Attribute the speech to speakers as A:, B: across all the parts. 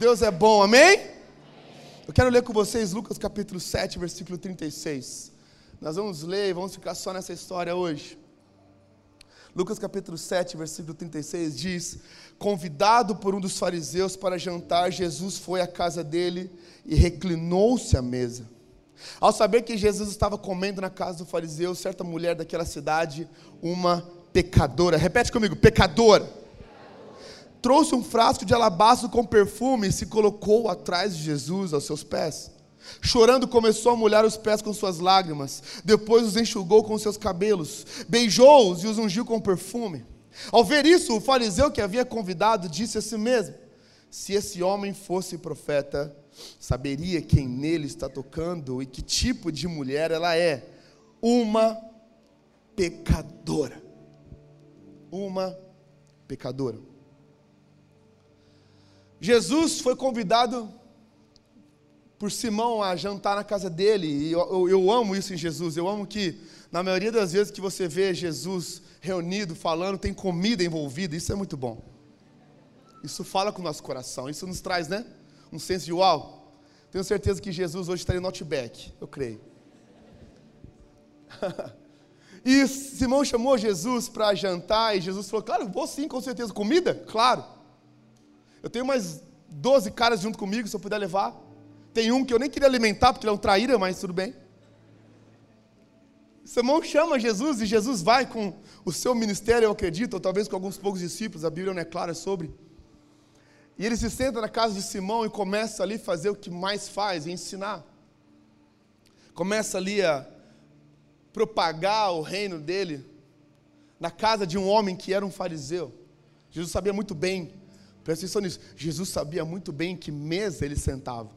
A: Deus é bom, amém? Eu quero ler com vocês Lucas capítulo 7, versículo 36. Nós vamos ler e vamos ficar só nessa história hoje. Lucas capítulo 7, versículo 36 diz: Convidado por um dos fariseus para jantar, Jesus foi à casa dele e reclinou-se à mesa. Ao saber que Jesus estava comendo na casa do fariseu, certa mulher daquela cidade, uma pecadora, repete comigo, pecadora trouxe um frasco de alabastro com perfume e se colocou atrás de Jesus, aos seus pés. Chorando, começou a molhar os pés com suas lágrimas. Depois os enxugou com seus cabelos, beijou-os e os ungiu com perfume. Ao ver isso, o fariseu que havia convidado disse a si mesmo: Se esse homem fosse profeta, saberia quem nele está tocando e que tipo de mulher ela é. Uma pecadora. Uma pecadora. Jesus foi convidado por Simão a jantar na casa dele, e eu, eu, eu, amo isso em Jesus. Eu amo que, na maioria das vezes que você vê Jesus reunido, falando, tem comida envolvida, isso é muito bom. Isso fala com o nosso coração, isso nos traz, né? Um senso de uau. Tenho certeza que Jesus hoje estaria no Outback, eu creio. e Simão chamou Jesus para jantar, e Jesus falou: Claro, vou sim, com certeza. Comida? Claro. Eu tenho mais 12 caras junto comigo, se eu puder levar. Tem um que eu nem queria alimentar, porque ele é um traíra, mas tudo bem. Simão chama Jesus e Jesus vai com o seu ministério, eu acredito, ou talvez com alguns poucos discípulos, a Bíblia não é clara sobre. E ele se senta na casa de Simão e começa ali a fazer o que mais faz, ensinar. Começa ali a propagar o reino dele na casa de um homem que era um fariseu. Jesus sabia muito bem Presta atenção nisso. Jesus sabia muito bem em que mesa ele sentava.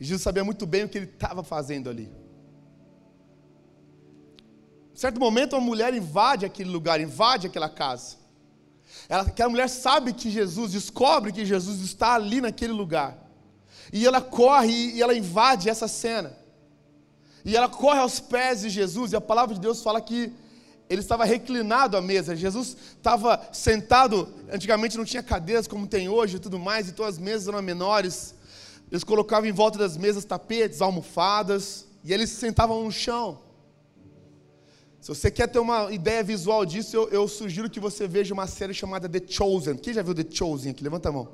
A: Jesus sabia muito bem o que ele estava fazendo ali. Em certo momento, uma mulher invade aquele lugar, invade aquela casa. Ela, aquela mulher sabe que Jesus, descobre que Jesus está ali naquele lugar. E ela corre e ela invade essa cena. E ela corre aos pés de Jesus, e a palavra de Deus fala que ele estava reclinado à mesa. Jesus estava sentado, antigamente não tinha cadeiras como tem hoje e tudo mais, então as mesas eram menores. Eles colocavam em volta das mesas tapetes, almofadas, e eles se sentavam no chão. Se você quer ter uma ideia visual disso, eu, eu, sugiro que você veja uma série chamada The Chosen. Quem já viu The Chosen aqui? Levanta a mão.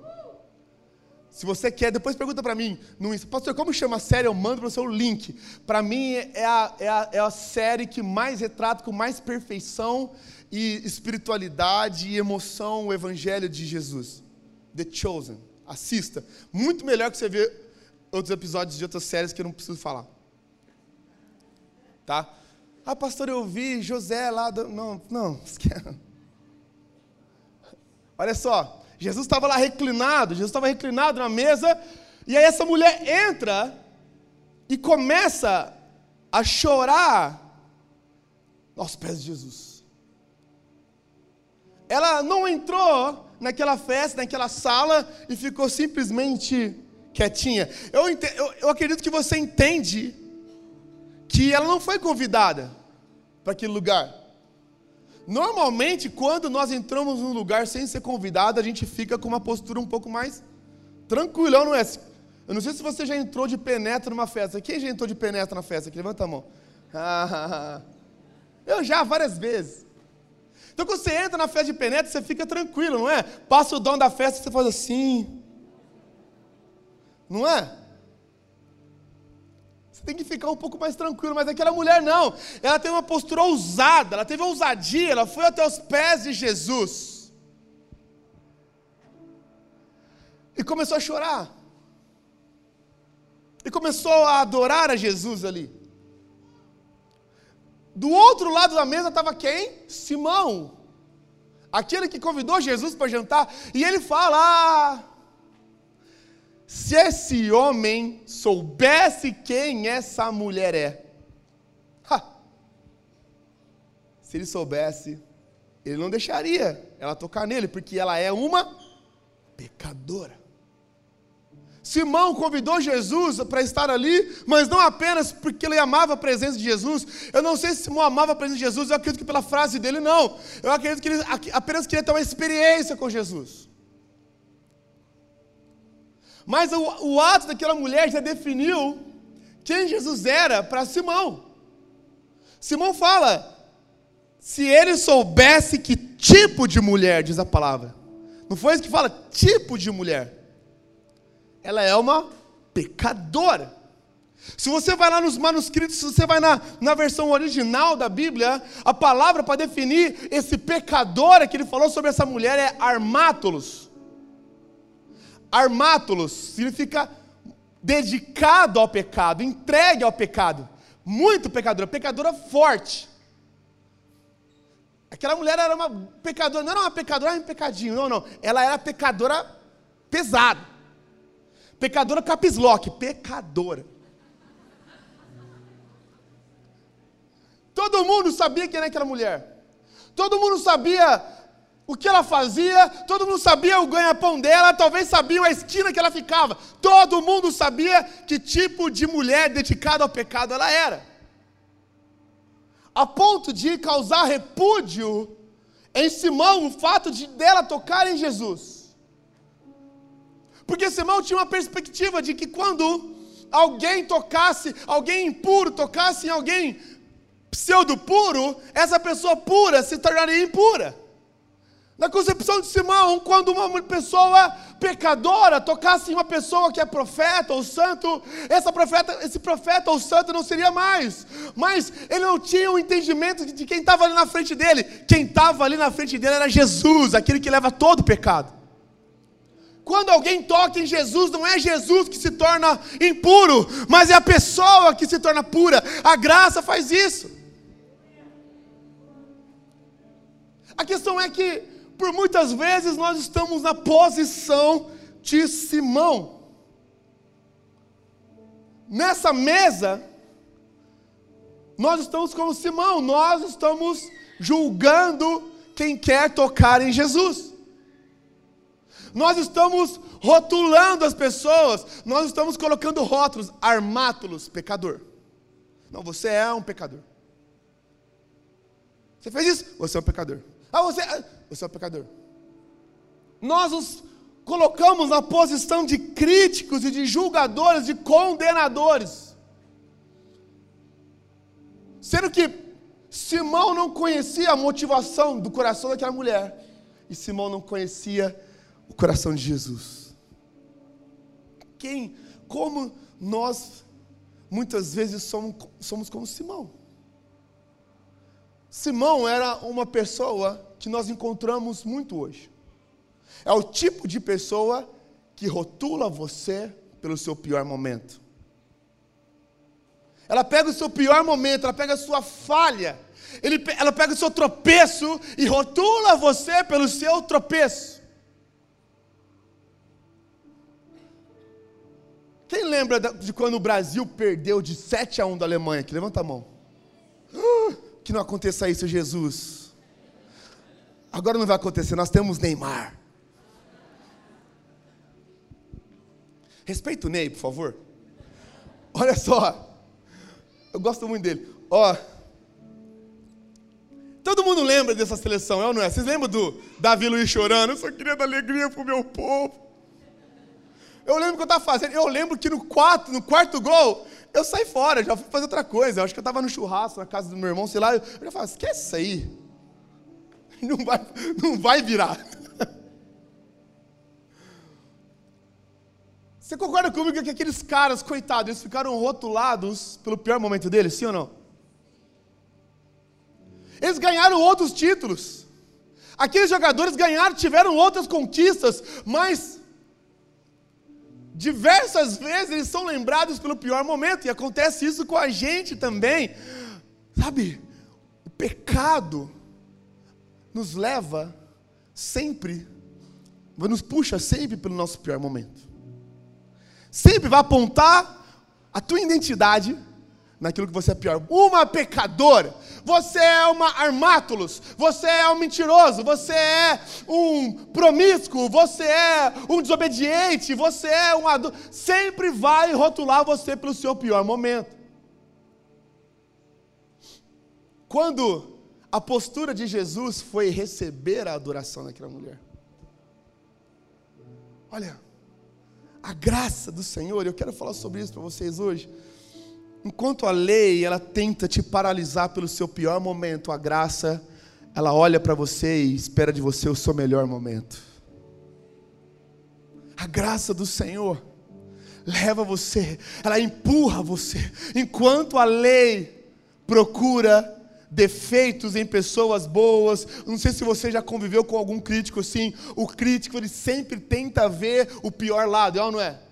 A: Se você quer, depois pergunta para mim no Insta. Pastor, como chama a série? Eu mando para você o link. Para mim, é a, é, a, é a série que mais retrata com mais perfeição e espiritualidade e emoção o Evangelho de Jesus. The Chosen. Assista. Muito melhor que você ver outros episódios de outras séries que eu não preciso falar. Tá? Ah, pastor, eu vi José lá. Do... Não, não. Olha só. Jesus estava lá reclinado, Jesus estava reclinado na mesa, e aí essa mulher entra e começa a chorar aos pés de Jesus. Ela não entrou naquela festa, naquela sala e ficou simplesmente quietinha. Eu, eu, eu acredito que você entende que ela não foi convidada para aquele lugar. Normalmente, quando nós entramos num lugar sem ser convidado, a gente fica com uma postura um pouco mais tranquila, não é? Eu não sei se você já entrou de penetra numa festa. Quem já entrou de penetra na festa? Aqui, levanta a mão. Eu já, várias vezes. Então, quando você entra na festa de penetra, você fica tranquilo, não é? Passa o dom da festa, você faz assim. Não é? Você tem que ficar um pouco mais tranquilo, mas aquela mulher não. Ela teve uma postura ousada, ela teve ousadia, ela foi até os pés de Jesus. E começou a chorar. E começou a adorar a Jesus ali. Do outro lado da mesa estava quem? Simão. Aquele que convidou Jesus para jantar. E ele fala: ah, se esse homem soubesse quem essa mulher é, ha, se ele soubesse, ele não deixaria ela tocar nele, porque ela é uma pecadora. Simão convidou Jesus para estar ali, mas não apenas porque ele amava a presença de Jesus. Eu não sei se Simão amava a presença de Jesus, eu acredito que pela frase dele, não. Eu acredito que ele apenas queria ter uma experiência com Jesus. Mas o, o ato daquela mulher já definiu quem Jesus era para Simão. Simão fala: se ele soubesse que tipo de mulher, diz a palavra. Não foi isso que fala? Tipo de mulher. Ela é uma pecadora. Se você vai lá nos manuscritos, se você vai na, na versão original da Bíblia, a palavra para definir esse pecador que ele falou sobre essa mulher é armátulos. Armátulos significa dedicado ao pecado, entregue ao pecado. Muito pecadora, pecadora forte. Aquela mulher era uma pecadora, não era uma pecadora, era um pecadinho, não, não. Ela era pecadora pesada. Pecadora capislock, pecadora. Todo mundo sabia quem era aquela mulher. Todo mundo sabia o que ela fazia, todo mundo sabia o ganha-pão dela, talvez sabiam a esquina que ela ficava. Todo mundo sabia que tipo de mulher dedicada ao pecado ela era. A ponto de causar repúdio em Simão o fato de dela tocar em Jesus. Porque Simão tinha uma perspectiva de que quando alguém tocasse, alguém impuro tocasse em alguém pseudo puro, essa pessoa pura se tornaria impura. Na concepção de Simão, quando uma pessoa pecadora tocasse em uma pessoa que é profeta ou santo, essa profeta, esse profeta ou santo não seria mais. Mas ele não tinha o entendimento de quem estava ali na frente dele. Quem estava ali na frente dele era Jesus, aquele que leva todo o pecado. Quando alguém toca em Jesus, não é Jesus que se torna impuro, mas é a pessoa que se torna pura. A graça faz isso. A questão é que, por muitas vezes, nós estamos na posição de Simão. Nessa mesa, nós estamos como Simão, nós estamos julgando quem quer tocar em Jesus. Nós estamos rotulando as pessoas, nós estamos colocando rótulos, armátulos, pecador. Não, você é um pecador. Você fez isso? Você é um pecador. Ah, você, você é um pecador. Nós os colocamos na posição de críticos e de julgadores, de condenadores. Sendo que Simão não conhecia a motivação do coração daquela mulher. E Simão não conhecia o coração de Jesus. Quem, como nós muitas vezes somos, somos como Simão. Simão era uma pessoa que nós encontramos muito hoje. É o tipo de pessoa que rotula você pelo seu pior momento. Ela pega o seu pior momento, ela pega a sua falha, ele, ela pega o seu tropeço e rotula você pelo seu tropeço. Quem lembra de quando o Brasil perdeu de 7 a 1 da Alemanha? Que levanta a mão. Que não aconteça isso, Jesus. Agora não vai acontecer, nós temos Neymar. Respeita o Ney, por favor. Olha só. Eu gosto muito dele. Ó. Todo mundo lembra dessa seleção, é ou não é? Vocês lembram do Davi Luiz chorando? Eu só queria dar alegria pro meu povo. Eu lembro que eu estava fazendo, eu lembro que no quarto, no quarto gol, eu saí fora, já fui fazer outra coisa. Eu acho que eu estava no churrasco na casa do meu irmão, sei lá. Eu já falei, esquece isso aí. Não vai, não vai virar. Você concorda comigo que aqueles caras, coitados, eles ficaram rotulados pelo pior momento deles, sim ou não? Eles ganharam outros títulos. Aqueles jogadores ganharam, tiveram outras conquistas, mas Diversas vezes eles são lembrados pelo pior momento, e acontece isso com a gente também. Sabe, o pecado nos leva sempre, nos puxa sempre pelo nosso pior momento. Sempre vai apontar a tua identidade naquilo que você é pior. Uma pecadora, você é uma armátulos, você é um mentiroso, você é um promíscuo, você é um desobediente, você é um adulto. Sempre vai rotular você pelo seu pior momento. Quando a postura de Jesus foi receber a adoração daquela mulher. Olha, A graça do Senhor, eu quero falar sobre isso para vocês hoje. Enquanto a lei ela tenta te paralisar pelo seu pior momento, a graça ela olha para você e espera de você o seu melhor momento. A graça do Senhor leva você, ela empurra você. Enquanto a lei procura defeitos em pessoas boas. Não sei se você já conviveu com algum crítico assim. O crítico ele sempre tenta ver o pior lado, é ou não é?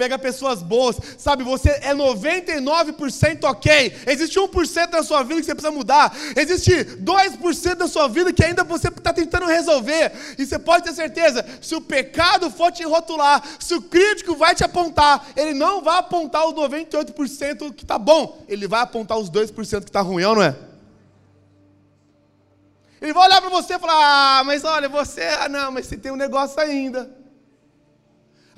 A: Pega pessoas boas, sabe? Você é 99% ok. Existe 1% da sua vida que você precisa mudar. Existe 2% da sua vida que ainda você está tentando resolver. E você pode ter certeza: se o pecado for te rotular, se o crítico vai te apontar, ele não vai apontar os 98% que está bom, ele vai apontar os 2% que está ruim, não é? Ele vai olhar para você e falar: Ah, mas olha, você, ah, não, mas você tem um negócio ainda.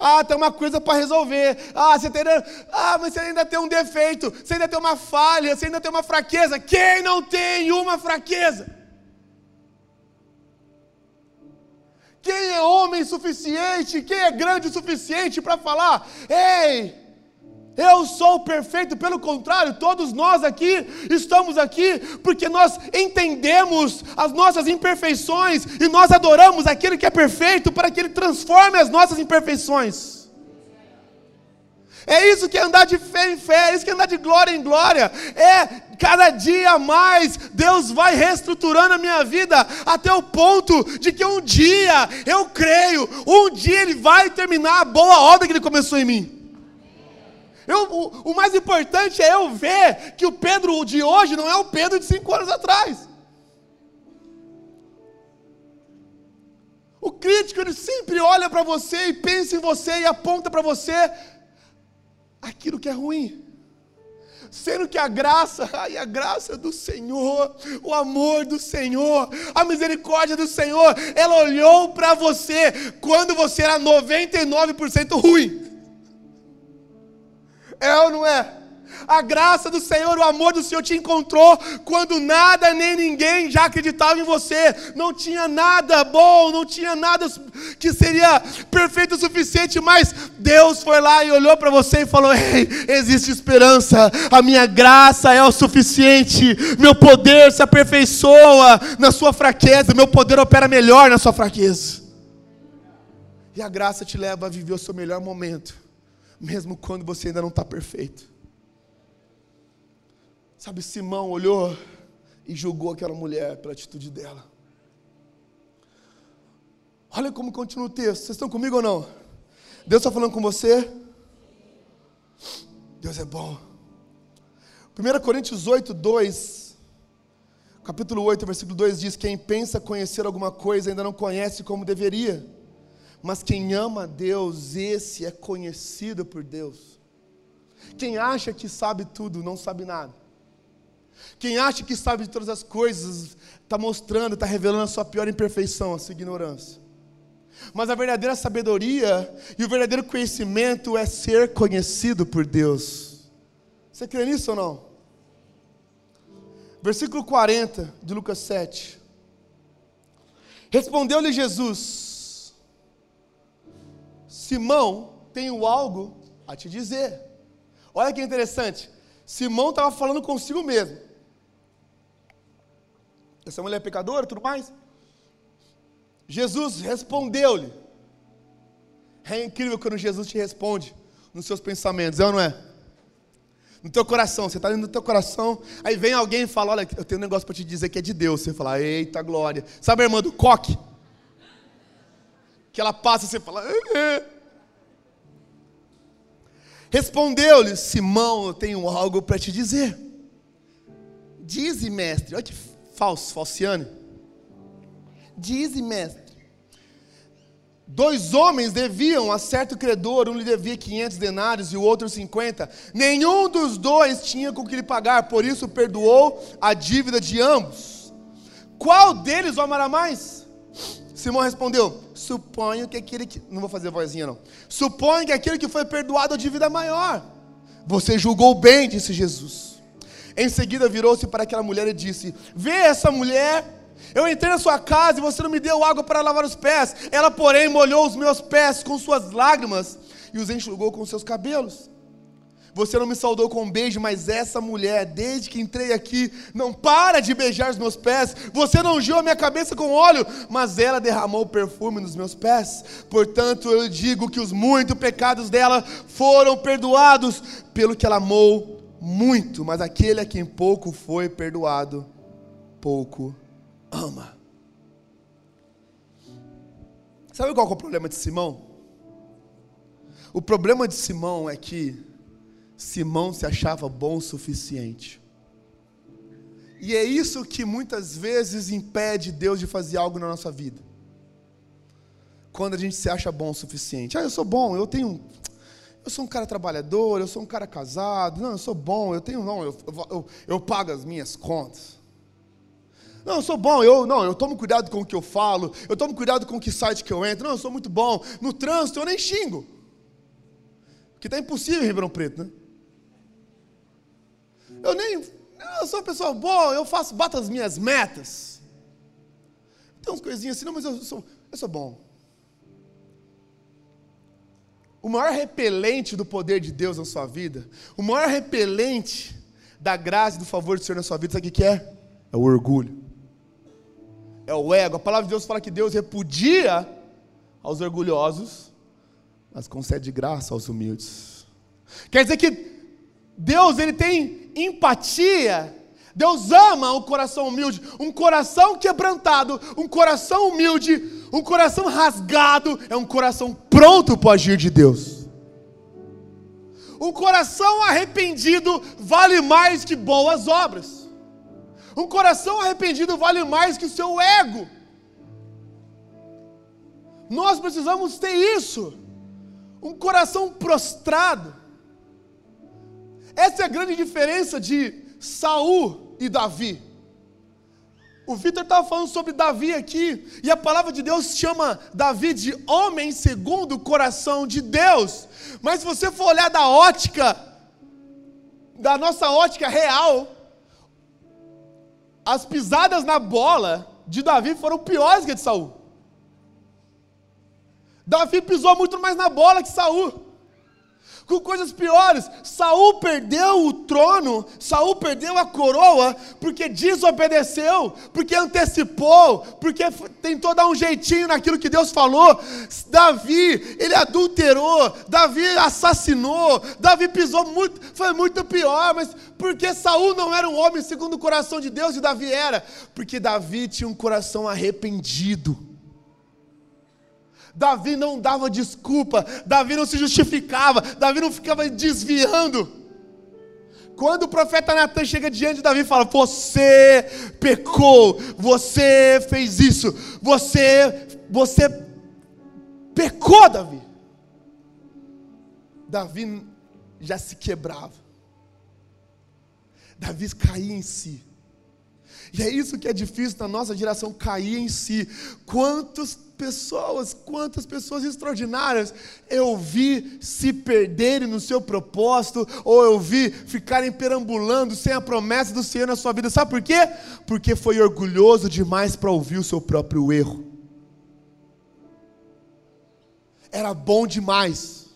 A: Ah, tem uma coisa para resolver. Ah, você tem, ah, mas você ainda tem um defeito. Você ainda tem uma falha. Você ainda tem uma fraqueza. Quem não tem uma fraqueza? Quem é homem suficiente? Quem é grande o suficiente para falar? Ei, eu sou perfeito, pelo contrário, todos nós aqui estamos aqui porque nós entendemos as nossas imperfeições e nós adoramos aquele que é perfeito para que ele transforme as nossas imperfeições. É isso que é andar de fé em fé, é isso que é andar de glória em glória. É cada dia mais Deus vai reestruturando a minha vida até o ponto de que um dia, eu creio, um dia Ele vai terminar a boa obra que Ele começou em mim. Eu, o, o mais importante é eu ver que o Pedro de hoje não é o Pedro de cinco anos atrás. O crítico ele sempre olha para você e pensa em você e aponta para você aquilo que é ruim. Sendo que a graça, ai, a graça do Senhor, o amor do Senhor, a misericórdia do Senhor, ela olhou para você quando você era 99% ruim. É ou não é? A graça do Senhor, o amor do Senhor te encontrou quando nada nem ninguém já acreditava em você. Não tinha nada bom, não tinha nada que seria perfeito o suficiente, mas Deus foi lá e olhou para você e falou: Ei, existe esperança, a minha graça é o suficiente, meu poder se aperfeiçoa na sua fraqueza, meu poder opera melhor na sua fraqueza. E a graça te leva a viver o seu melhor momento mesmo quando você ainda não está perfeito. Sabe, Simão olhou e julgou aquela mulher pela atitude dela. Olha como continua o texto. Vocês estão comigo ou não? Deus está falando com você? Deus é bom. 1 Coríntios 8, 2, capítulo 8, versículo 2 diz: Quem pensa conhecer alguma coisa ainda não conhece como deveria mas quem ama a Deus, esse é conhecido por Deus. Quem acha que sabe tudo, não sabe nada. Quem acha que sabe de todas as coisas, está mostrando, está revelando a sua pior imperfeição, a sua ignorância. Mas a verdadeira sabedoria e o verdadeiro conhecimento é ser conhecido por Deus. Você crê nisso ou não? Versículo 40 de Lucas 7. Respondeu-lhe Jesus: Simão, tenho algo a te dizer. Olha que interessante. Simão estava falando consigo mesmo. Essa mulher é pecadora e tudo mais. Jesus respondeu-lhe. É incrível quando Jesus te responde nos seus pensamentos, é ou não é? No teu coração, você está dentro do teu coração, aí vem alguém e fala: Olha, eu tenho um negócio para te dizer que é de Deus. Você fala: Eita glória. Sabe a irmã do coque? Que ela passa e você fala: Respondeu-lhe: Simão, eu tenho algo para te dizer. Dize, mestre. Olha que falso, falciane. Dize, mestre. Dois homens deviam a certo credor, um lhe devia 500 denários e o outro 50. Nenhum dos dois tinha com que lhe pagar, por isso perdoou a dívida de ambos. Qual deles o amará mais? Simão respondeu: Suponho que aquele que. Não vou fazer vozinha, não. Suponho que aquele que foi perdoado dívida maior. Você julgou bem, disse Jesus. Em seguida virou-se para aquela mulher e disse: Vê essa mulher. Eu entrei na sua casa e você não me deu água para lavar os pés. Ela, porém, molhou os meus pés com suas lágrimas e os enxugou com seus cabelos. Você não me saudou com um beijo, mas essa mulher, desde que entrei aqui, não para de beijar os meus pés. Você não ungiu a minha cabeça com óleo, mas ela derramou perfume nos meus pés. Portanto, eu digo que os muitos pecados dela foram perdoados, pelo que ela amou muito, mas aquele a quem pouco foi perdoado, pouco ama. Sabe qual é o problema de Simão? O problema de Simão é que Simão se achava bom o suficiente. E é isso que muitas vezes impede Deus de fazer algo na nossa vida. Quando a gente se acha bom o suficiente. Ah, eu sou bom, eu tenho. Eu sou um cara trabalhador, eu sou um cara casado. Não, eu sou bom, eu tenho. Não, eu, eu, eu pago as minhas contas. Não, eu sou bom, eu não, eu tomo cuidado com o que eu falo, eu tomo cuidado com que site que eu entro. Não, eu sou muito bom. No trânsito eu nem xingo. Que está impossível em Ribeirão Preto, né? Eu nem. Eu sou uma pessoa boa, eu faço, bato as minhas metas. Tem umas coisinhas assim, não, mas eu sou, eu sou bom. O maior repelente do poder de Deus na sua vida, o maior repelente da graça e do favor do Senhor na sua vida, sabe o que é? É o orgulho. É o ego. A palavra de Deus fala que Deus repudia aos orgulhosos, mas concede graça aos humildes. Quer dizer que Deus ele tem empatia. Deus ama o coração humilde, um coração quebrantado, um coração humilde, um coração rasgado, é um coração pronto para agir de Deus. Um coração arrependido vale mais que boas obras. Um coração arrependido vale mais que o seu ego. Nós precisamos ter isso. Um coração prostrado. Essa é a grande diferença de Saul e Davi. O Vitor estava falando sobre Davi aqui, e a palavra de Deus chama Davi de homem segundo o coração de Deus. Mas se você for olhar da ótica, da nossa ótica real, as pisadas na bola de Davi foram piores que a de Saul. Davi pisou muito mais na bola que Saul com coisas piores. Saul perdeu o trono, Saul perdeu a coroa porque desobedeceu, porque antecipou, porque tentou dar um jeitinho naquilo que Deus falou. Davi, ele adulterou, Davi assassinou, Davi pisou muito, foi muito pior, mas porque Saul não era um homem segundo o coração de Deus e Davi era? Porque Davi tinha um coração arrependido. Davi não dava desculpa, Davi não se justificava, Davi não ficava desviando. Quando o profeta Natan chega diante de Davi e fala: Você pecou, você fez isso, você, você pecou, Davi. Davi já se quebrava, Davi caía em si. E é isso que é difícil na nossa geração cair em si. Quantos pessoas, quantas pessoas extraordinárias eu vi se perderem no seu propósito, ou eu vi ficarem perambulando sem a promessa do Senhor na sua vida. Sabe por quê? Porque foi orgulhoso demais para ouvir o seu próprio erro. Era bom demais,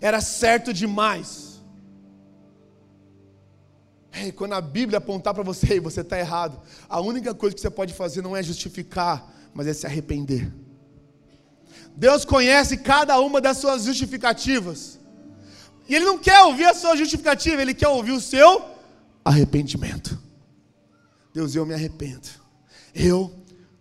A: era certo demais. Hey, quando a Bíblia apontar para você, hey, você está errado, a única coisa que você pode fazer não é justificar mas é se arrepender. Deus conhece cada uma das suas justificativas. E Ele não quer ouvir a sua justificativa, Ele quer ouvir o seu arrependimento. Deus, eu me arrependo. Eu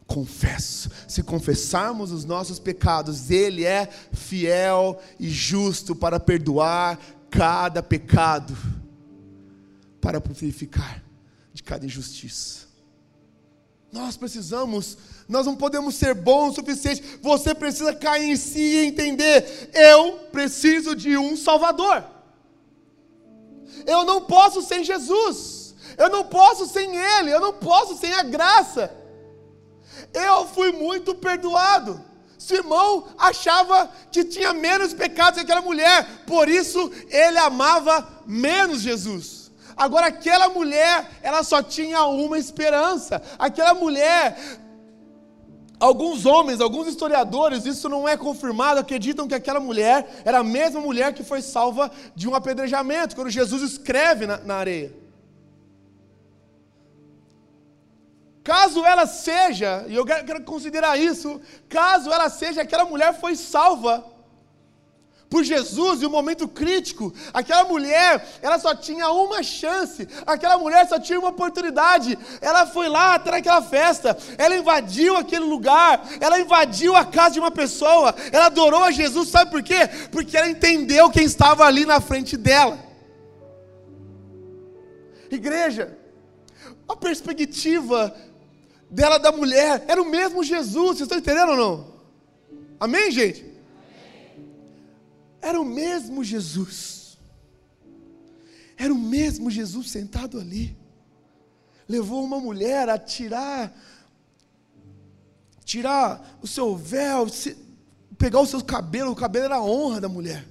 A: confesso. Se confessarmos os nossos pecados, Ele é fiel e justo para perdoar cada pecado, para purificar de cada injustiça. Nós precisamos, nós não podemos ser bons o suficiente. Você precisa cair em si e entender: eu preciso de um Salvador. Eu não posso sem Jesus. Eu não posso sem Ele. Eu não posso sem a graça. Eu fui muito perdoado. Simão achava que tinha menos pecados que aquela mulher, por isso ele amava menos Jesus. Agora, aquela mulher, ela só tinha uma esperança. Aquela mulher, alguns homens, alguns historiadores, isso não é confirmado, acreditam que aquela mulher era a mesma mulher que foi salva de um apedrejamento, quando Jesus escreve na, na areia. Caso ela seja, e eu quero considerar isso, caso ela seja, aquela mulher foi salva por Jesus em um momento crítico. Aquela mulher, ela só tinha uma chance, aquela mulher só tinha uma oportunidade. Ela foi lá até aquela festa, ela invadiu aquele lugar, ela invadiu a casa de uma pessoa, ela adorou a Jesus, sabe por quê? Porque ela entendeu quem estava ali na frente dela. Igreja, a perspectiva dela da mulher era o mesmo Jesus, vocês estão entendendo ou não? Amém, gente? Era o mesmo Jesus. Era o mesmo Jesus sentado ali. Levou uma mulher a tirar tirar o seu véu, pegar os seus cabelos, o cabelo era a honra da mulher.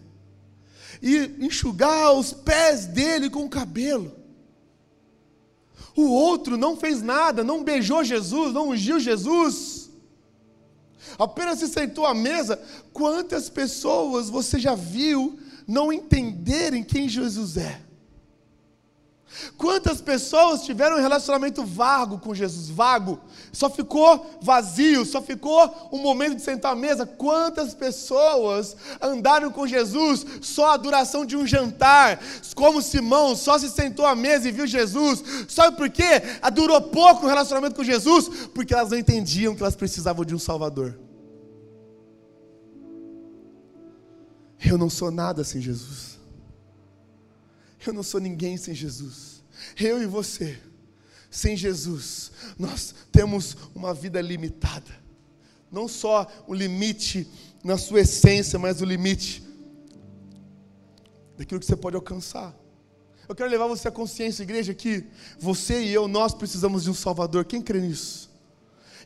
A: E enxugar os pés dele com o cabelo. O outro não fez nada, não beijou Jesus, não ungiu Jesus apenas se sentou à mesa, quantas pessoas você já viu não entenderem quem Jesus é? Quantas pessoas tiveram um relacionamento vago com Jesus? Vago, só ficou vazio, só ficou um momento de sentar à mesa. Quantas pessoas andaram com Jesus só a duração de um jantar, como Simão, só se sentou à mesa e viu Jesus? Sabe por quê? Durou pouco o relacionamento com Jesus? Porque elas não entendiam que elas precisavam de um Salvador. Eu não sou nada sem Jesus. Eu não sou ninguém sem Jesus. Eu e você, sem Jesus, nós temos uma vida limitada. Não só o limite na sua essência, mas o limite daquilo que você pode alcançar. Eu quero levar você à consciência, igreja, que você e eu, nós precisamos de um Salvador. Quem crê nisso?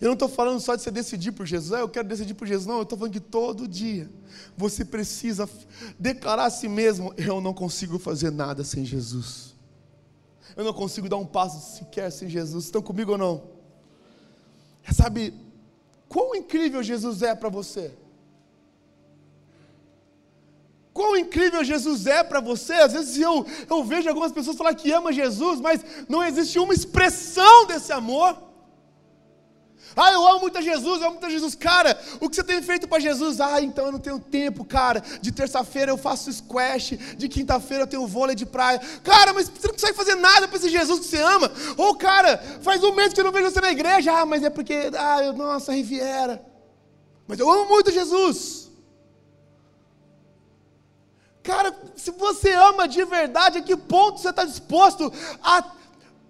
A: Eu não estou falando só de você decidir por Jesus, ah, eu quero decidir por Jesus, não, eu estou falando que todo dia você precisa declarar a si mesmo: eu não consigo fazer nada sem Jesus, eu não consigo dar um passo sequer sem Jesus. Estão comigo ou não? Sabe, quão incrível Jesus é para você? Quão incrível Jesus é para você. Às vezes eu, eu vejo algumas pessoas falar que ama Jesus, mas não existe uma expressão desse amor. Ah, eu amo muito a Jesus, eu amo muito a Jesus. Cara, o que você tem feito para Jesus? Ah, então eu não tenho tempo, cara. De terça-feira eu faço squash, de quinta-feira eu tenho vôlei de praia. Cara, mas você não consegue fazer nada para esse Jesus que você ama. Ou, cara, faz um mês que eu não vejo você na igreja. Ah, mas é porque, ah, eu, nossa, Riviera. Mas eu amo muito Jesus. Cara, se você ama de verdade, a que ponto você está disposto a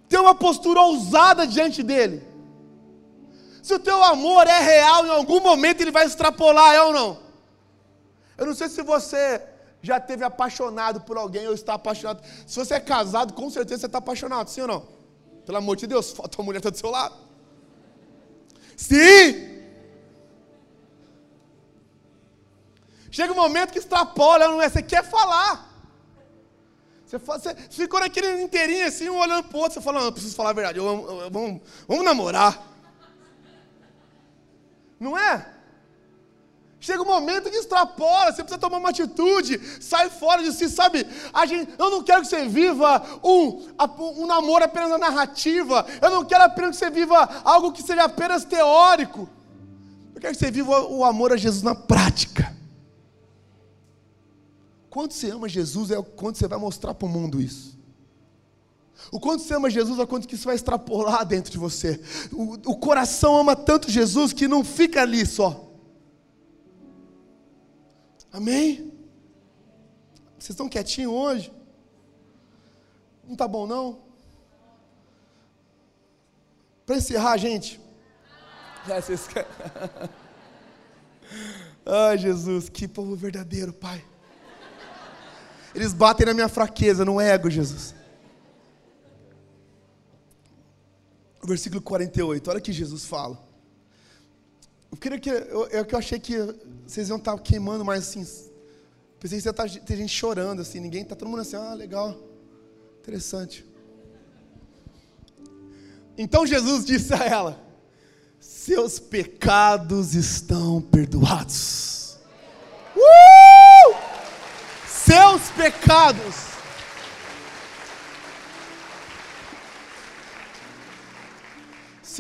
A: ter uma postura ousada diante dele? Se o teu amor é real, em algum momento ele vai extrapolar, é ou não? Eu não sei se você já teve apaixonado por alguém ou está apaixonado. Se você é casado, com certeza você está apaixonado, sim ou não? Pelo amor de Deus, tua mulher está do seu lado. Sim! Chega um momento que extrapola, não é? Você quer falar. Você, você ficou naquele inteirinho assim, um olhando para o outro, você fala, não, preciso falar a verdade, eu, eu, eu, vamos, vamos namorar. Não é? Chega um momento que extrapola, você precisa tomar uma atitude, sai fora de si, sabe? A gente, eu não quero que você viva um, um namoro apenas na narrativa, eu não quero apenas que você viva algo que seja apenas teórico, eu quero que você viva o amor a Jesus na prática. Quanto você ama Jesus é o quanto você vai mostrar para o mundo isso. O quanto você ama Jesus, o quanto que isso vai extrapolar dentro de você. O, o coração ama tanto Jesus que não fica ali só. Amém? Vocês estão quietinhos hoje? Não está bom não? Para encerrar, gente. É, vocês... Ai, Jesus, que povo verdadeiro, Pai. Eles batem na minha fraqueza, no ego, Jesus. Versículo 48, olha o que Jesus fala. Eu queria que eu, eu, eu achei que vocês iam estar queimando mais assim. Pensei que ia estar, ter gente chorando assim, ninguém está todo mundo assim, ah, legal, interessante. Então Jesus disse a ela: Seus pecados estão perdoados. Uh! Seus pecados.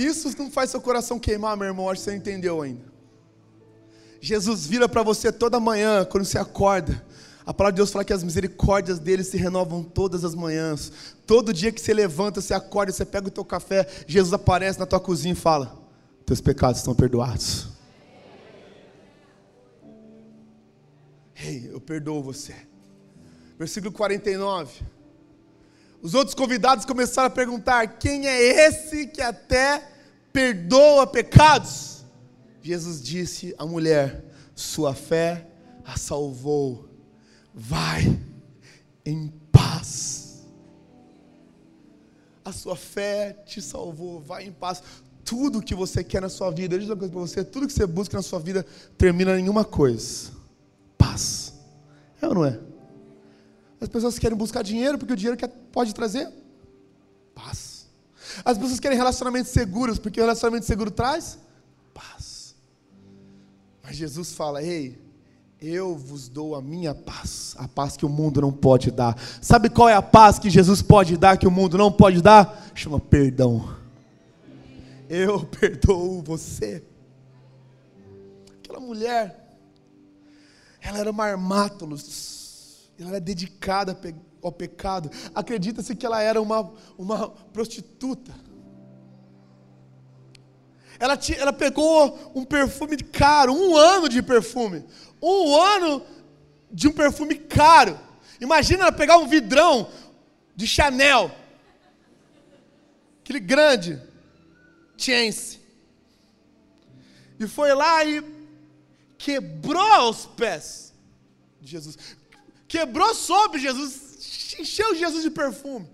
A: Se isso não faz seu coração queimar, meu irmão, acho que você não entendeu ainda. Jesus vira para você toda manhã, quando você acorda. A palavra de Deus fala que as misericórdias dele se renovam todas as manhãs. Todo dia que você levanta, você acorda, você pega o teu café, Jesus aparece na tua cozinha e fala: Teus pecados estão perdoados. Ei, hey, eu perdoo você. Versículo 49. Os outros convidados começaram a perguntar: Quem é esse que até perdoa pecados? Jesus disse à mulher: Sua fé a salvou. Vai em paz. A sua fé te salvou. Vai em paz. Tudo que você quer na sua vida, eu digo uma coisa para você: tudo que você busca na sua vida termina em uma coisa: paz. É ou não é? As pessoas querem buscar dinheiro porque o dinheiro pode trazer. As pessoas querem relacionamentos seguros porque o relacionamento seguro traz paz. Mas Jesus fala: Ei, eu vos dou a minha paz, a paz que o mundo não pode dar. Sabe qual é a paz que Jesus pode dar que o mundo não pode dar? Chama perdão. Eu perdoo você. Aquela mulher, ela era uma armátulos ela era dedicada ao pecado. Acredita-se que ela era uma, uma prostituta. Ela, tinha, ela pegou um perfume caro, um ano de perfume. Um ano de um perfume caro. Imagina ela pegar um vidrão de Chanel. Aquele grande. Chance. E foi lá e quebrou os pés de Jesus quebrou sobre Jesus, encheu Jesus de perfume.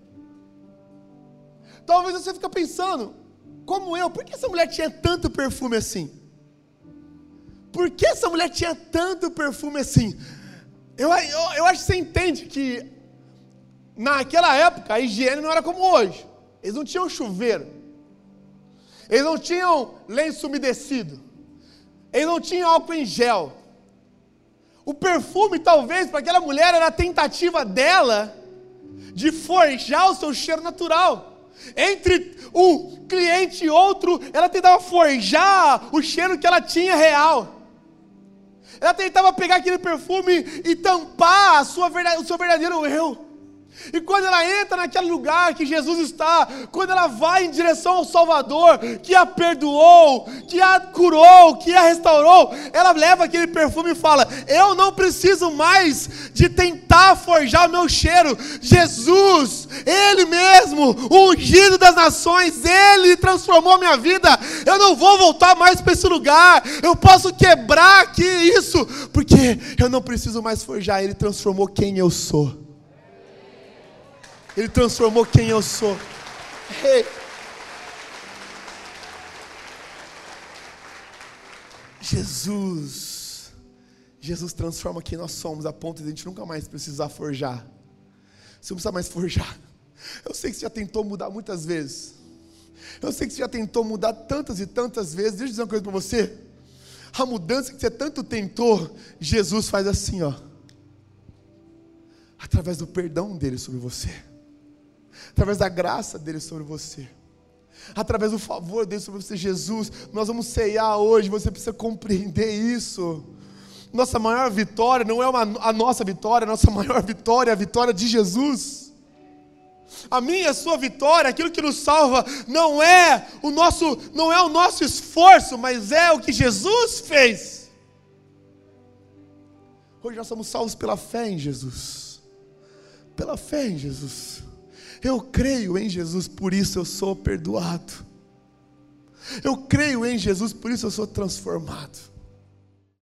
A: Talvez você fique pensando, como eu, por que essa mulher tinha tanto perfume assim? Por que essa mulher tinha tanto perfume assim? Eu, eu, eu acho que você entende que naquela época a higiene não era como hoje. Eles não tinham chuveiro. Eles não tinham lenço umedecido. Eles não tinham álcool em gel. O perfume, talvez, para aquela mulher era a tentativa dela de forjar o seu cheiro natural. Entre um cliente e outro, ela tentava forjar o cheiro que ela tinha real. Ela tentava pegar aquele perfume e tampar sua, o seu verdadeiro eu. E quando ela entra naquele lugar que Jesus está, quando ela vai em direção ao Salvador, que a perdoou, que a curou, que a restaurou, ela leva aquele perfume e fala: Eu não preciso mais de tentar forjar o meu cheiro. Jesus, Ele mesmo, o ungido das nações, Ele transformou minha vida. Eu não vou voltar mais para esse lugar. Eu posso quebrar aqui isso, porque eu não preciso mais forjar. Ele transformou quem eu sou. Ele transformou quem eu sou. Hey. Jesus, Jesus transforma quem nós somos a ponto de a gente nunca mais precisar forjar. Você não precisa mais forjar. Eu sei que você já tentou mudar muitas vezes. Eu sei que você já tentou mudar tantas e tantas vezes. Deixa eu dizer uma coisa para você. A mudança que você tanto tentou, Jesus faz assim, ó. Através do perdão dele sobre você através da graça dele sobre você, através do favor dele sobre você, Jesus. Nós vamos ceiar hoje, você precisa compreender isso. Nossa maior vitória não é uma, a nossa vitória, a nossa maior vitória é a vitória de Jesus. A minha e a sua vitória, aquilo que nos salva, não é o nosso, não é o nosso esforço, mas é o que Jesus fez. Hoje nós somos salvos pela fé em Jesus. Pela fé em Jesus. Eu creio em Jesus, por isso eu sou perdoado. Eu creio em Jesus, por isso eu sou transformado.